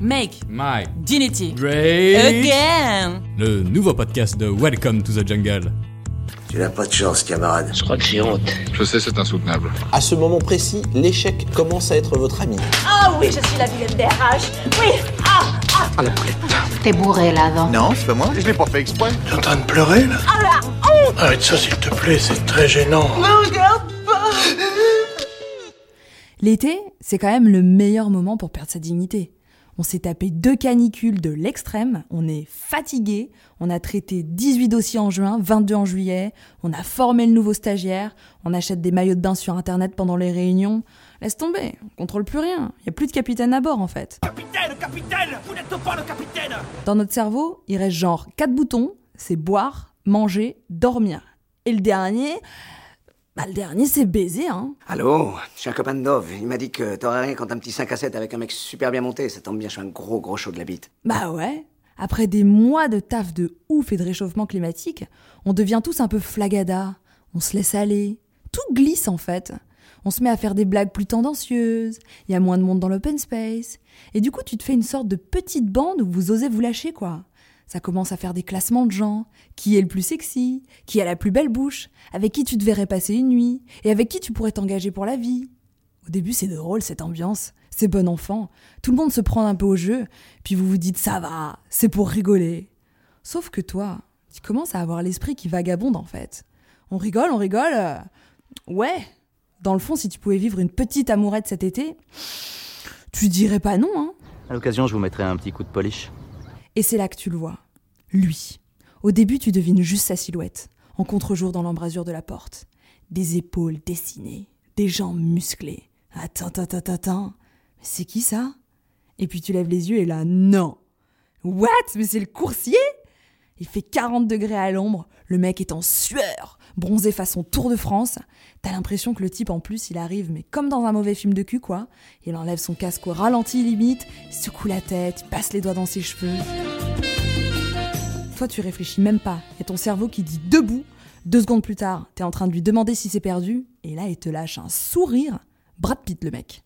Make My Dignity Great Again Le nouveau podcast de Welcome to the Jungle. Tu n'as pas de chance, camarade. Je crois que j'ai honte. Je sais, c'est insoutenable. À ce moment précis, l'échec commence à être votre ami. Ah oui, je suis la vilaine des RH. Oui. Ah, ah. T'es bourré là, non? Non, c'est pas moi. Je l'ai pas fait exprès. T'es en train de pleurer là Ah là. Oh. Arrête ça s'il te plaît, c'est très gênant. Me regarde pas. L'été, c'est quand même le meilleur moment pour perdre sa dignité. On s'est tapé deux canicules de l'extrême, on est fatigué, on a traité 18 dossiers en juin, 22 en juillet, on a formé le nouveau stagiaire, on achète des maillots de bain sur internet pendant les réunions. Laisse tomber, on contrôle plus rien, il y a plus de capitaine à bord en fait. Capitaine, capitaine, vous n'êtes pas le capitaine Dans notre cerveau, il reste genre quatre boutons, c'est boire, manger, dormir. Et le dernier, bah, le dernier, c'est baiser, hein. Allô Je suis un copain de Dove. Il m'a dit que t'aurais rien quand un petit 5 à 7 avec un mec super bien monté. Ça tombe bien, je suis un gros gros chaud de la bite. Bah ouais. Après des mois de taf de ouf et de réchauffement climatique, on devient tous un peu flagada. On se laisse aller. Tout glisse en fait. On se met à faire des blagues plus tendancieuses. Il y a moins de monde dans l'open space. Et du coup, tu te fais une sorte de petite bande où vous osez vous lâcher, quoi. Ça commence à faire des classements de gens. Qui est le plus sexy? Qui a la plus belle bouche? Avec qui tu te verrais passer une nuit? Et avec qui tu pourrais t'engager pour la vie? Au début, c'est drôle cette ambiance. C'est bon enfant. Tout le monde se prend un peu au jeu. Puis vous vous dites ça va, c'est pour rigoler. Sauf que toi, tu commences à avoir l'esprit qui vagabonde en fait. On rigole, on rigole. euh, Ouais. Dans le fond, si tu pouvais vivre une petite amourette cet été, tu dirais pas non, hein. À l'occasion, je vous mettrai un petit coup de polish. Et c'est là que tu le vois. Lui. Au début, tu devines juste sa silhouette, en contre-jour dans l'embrasure de la porte. Des épaules dessinées, des jambes musclées. Attends, attends, attends, attends. Mais c'est qui ça? Et puis tu lèves les yeux et là, non. What? Mais c'est le coursier? Il fait 40 degrés à l'ombre, le mec est en sueur, bronzé façon Tour de France. T'as l'impression que le type en plus, il arrive, mais comme dans un mauvais film de cul, quoi. Il enlève son casque au ralenti limite, secoue la tête, passe les doigts dans ses cheveux. Toi, tu réfléchis même pas. Y a ton cerveau qui dit debout. Deux secondes plus tard, t'es en train de lui demander si c'est perdu. Et là, il te lâche un sourire. Brad Pitt, le mec.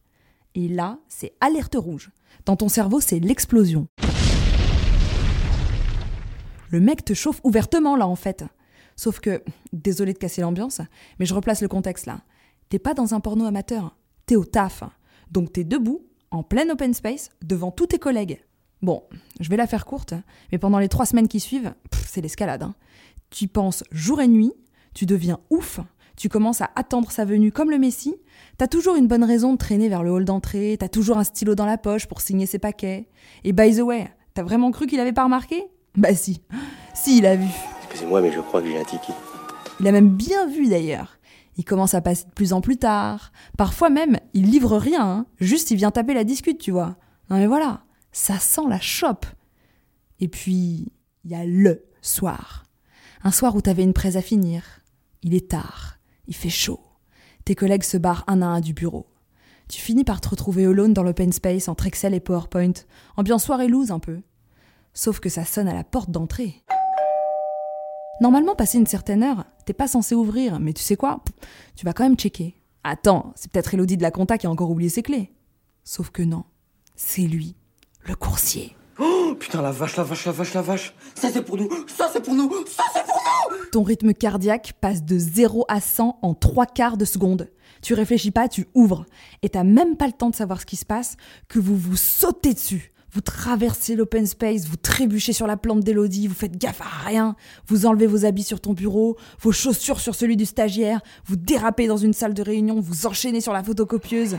Et là, c'est alerte rouge. Dans ton cerveau, c'est l'explosion. Le mec te chauffe ouvertement, là, en fait. Sauf que, désolé de casser l'ambiance, mais je replace le contexte là. T'es pas dans un porno amateur, t'es au taf. Donc t'es debout, en plein open space, devant tous tes collègues. Bon, je vais la faire courte, mais pendant les trois semaines qui suivent, c'est l'escalade. hein. Tu penses jour et nuit, tu deviens ouf, tu commences à attendre sa venue comme le Messie, t'as toujours une bonne raison de traîner vers le hall d'entrée, t'as toujours un stylo dans la poche pour signer ses paquets. Et by the way, t'as vraiment cru qu'il avait pas remarqué? Bah si, si, il a vu. Excusez-moi, mais je crois que j'ai un ticket. Il a même bien vu d'ailleurs. Il commence à passer de plus en plus tard. Parfois même, il livre rien, hein. juste il vient taper la discute, tu vois. Non mais voilà, ça sent la chope. Et puis, il y a le soir. Un soir où t'avais une presse à finir. Il est tard, il fait chaud. Tes collègues se barrent un à un du bureau. Tu finis par te retrouver alone dans l'open space entre Excel et PowerPoint. Ambiance soirée loose un peu. Sauf que ça sonne à la porte d'entrée. Normalement, passé une certaine heure, t'es pas censé ouvrir, mais tu sais quoi? Tu vas quand même checker. Attends, c'est peut-être Elodie de la compta qui a encore oublié ses clés. Sauf que non, c'est lui, le coursier. Oh putain, la vache, la vache, la vache, la vache. Ça c'est pour nous, ça c'est pour nous, ça c'est pour nous. Ton rythme cardiaque passe de 0 à 100 en 3 quarts de seconde. Tu réfléchis pas, tu ouvres. Et t'as même pas le temps de savoir ce qui se passe que vous vous sautez dessus. Vous traversez l'open space, vous trébuchez sur la plante d'Elodie, vous faites gaffe à rien, vous enlevez vos habits sur ton bureau, vos chaussures sur celui du stagiaire, vous dérapez dans une salle de réunion, vous enchaînez sur la photocopieuse.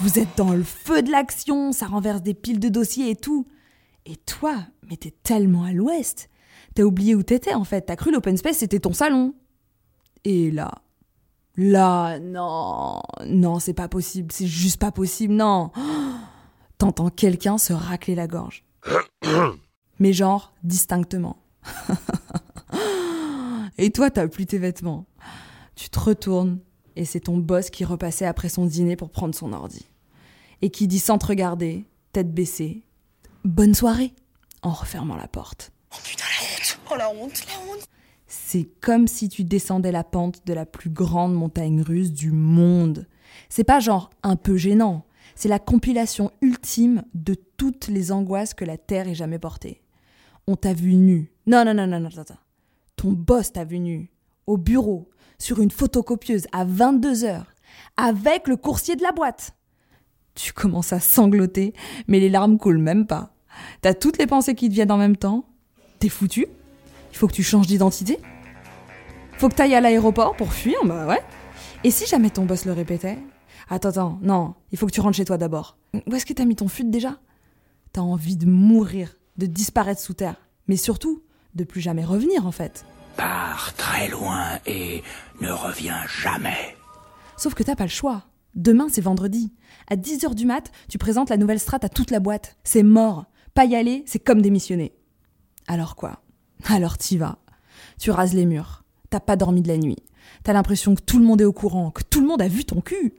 Vous êtes dans le feu de l'action, ça renverse des piles de dossiers et tout. Et toi, mais t'es tellement à l'ouest. T'as oublié où t'étais en fait, t'as cru l'open space c'était ton salon. Et là, là, non, non, c'est pas possible, c'est juste pas possible, non. T'entends quelqu'un se racler la gorge. Mais genre, distinctement. et toi, t'as plus tes vêtements. Tu te retournes et c'est ton boss qui repassait après son dîner pour prendre son ordi. Et qui dit sans te regarder, tête baissée, bonne soirée, en refermant la porte. Oh putain, la honte. Oh la honte, la honte. C'est comme si tu descendais la pente de la plus grande montagne russe du monde. C'est pas genre un peu gênant. C'est la compilation ultime de toutes les angoisses que la Terre ait jamais portées. On t'a vu nu. Non, non, non, non, non, attends. Ton boss t'a vu nu. Au bureau, sur une photocopieuse à 22 heures, avec le coursier de la boîte. Tu commences à sangloter, mais les larmes coulent même pas. T'as toutes les pensées qui te viennent en même temps. T'es foutu Il faut que tu changes d'identité Faut que t'ailles à l'aéroport pour fuir, bah ouais. Et si jamais ton boss le répétait? Attends, attends, non, il faut que tu rentres chez toi d'abord. Où est-ce que t'as mis ton fut déjà? T'as envie de mourir, de disparaître sous terre, mais surtout de plus jamais revenir en fait. Pars très loin et ne reviens jamais. Sauf que t'as pas le choix. Demain, c'est vendredi. À 10h du mat, tu présentes la nouvelle strate à toute la boîte. C'est mort. Pas y aller, c'est comme démissionner. Alors quoi? Alors t'y vas. Tu rases les murs. T'as pas dormi de la nuit. T'as l'impression que tout le monde est au courant, que tout le monde a vu ton cul.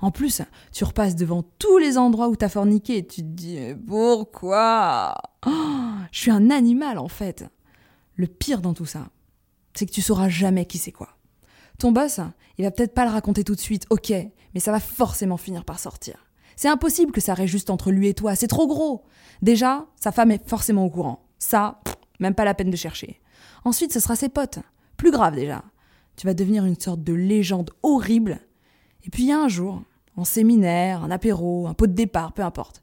En plus, tu repasses devant tous les endroits où t'as forniqué et tu te dis pourquoi? Oh, Je suis un animal en fait. Le pire dans tout ça, c'est que tu sauras jamais qui c'est quoi. Ton boss, il va peut-être pas le raconter tout de suite, ok, mais ça va forcément finir par sortir. C'est impossible que ça reste juste entre lui et toi, c'est trop gros. Déjà, sa femme est forcément au courant. Ça, même pas la peine de chercher. Ensuite, ce sera ses potes. Plus grave déjà. Tu vas devenir une sorte de légende horrible. Et puis il y a un jour, en séminaire, un apéro, un pot de départ, peu importe,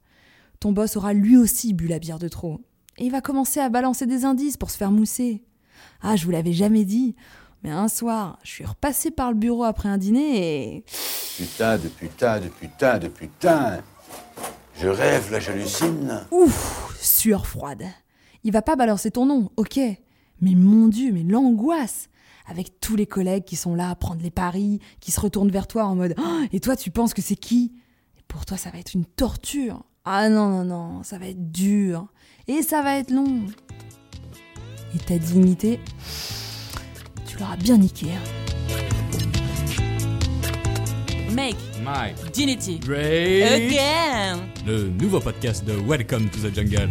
ton boss aura lui aussi bu la bière de trop. Et il va commencer à balancer des indices pour se faire mousser. Ah, je vous l'avais jamais dit, mais un soir, je suis repassé par le bureau après un dîner et. Putain de putain de putain de putain. Je rêve, là, j'hallucine. Ouf, sueur froide. Il va pas balancer ton nom, ok. Mais mon Dieu, mais l'angoisse Avec tous les collègues qui sont là à prendre les paris, qui se retournent vers toi en mode oh, Et toi, tu penses que c'est qui? Et pour toi, ça va être une torture. Ah non, non, non, ça va être dur. Et ça va être long. Et ta dignité, tu l'auras bien niqué. Make Mike, Dignity Ray, Again le nouveau podcast de Welcome to the Jungle.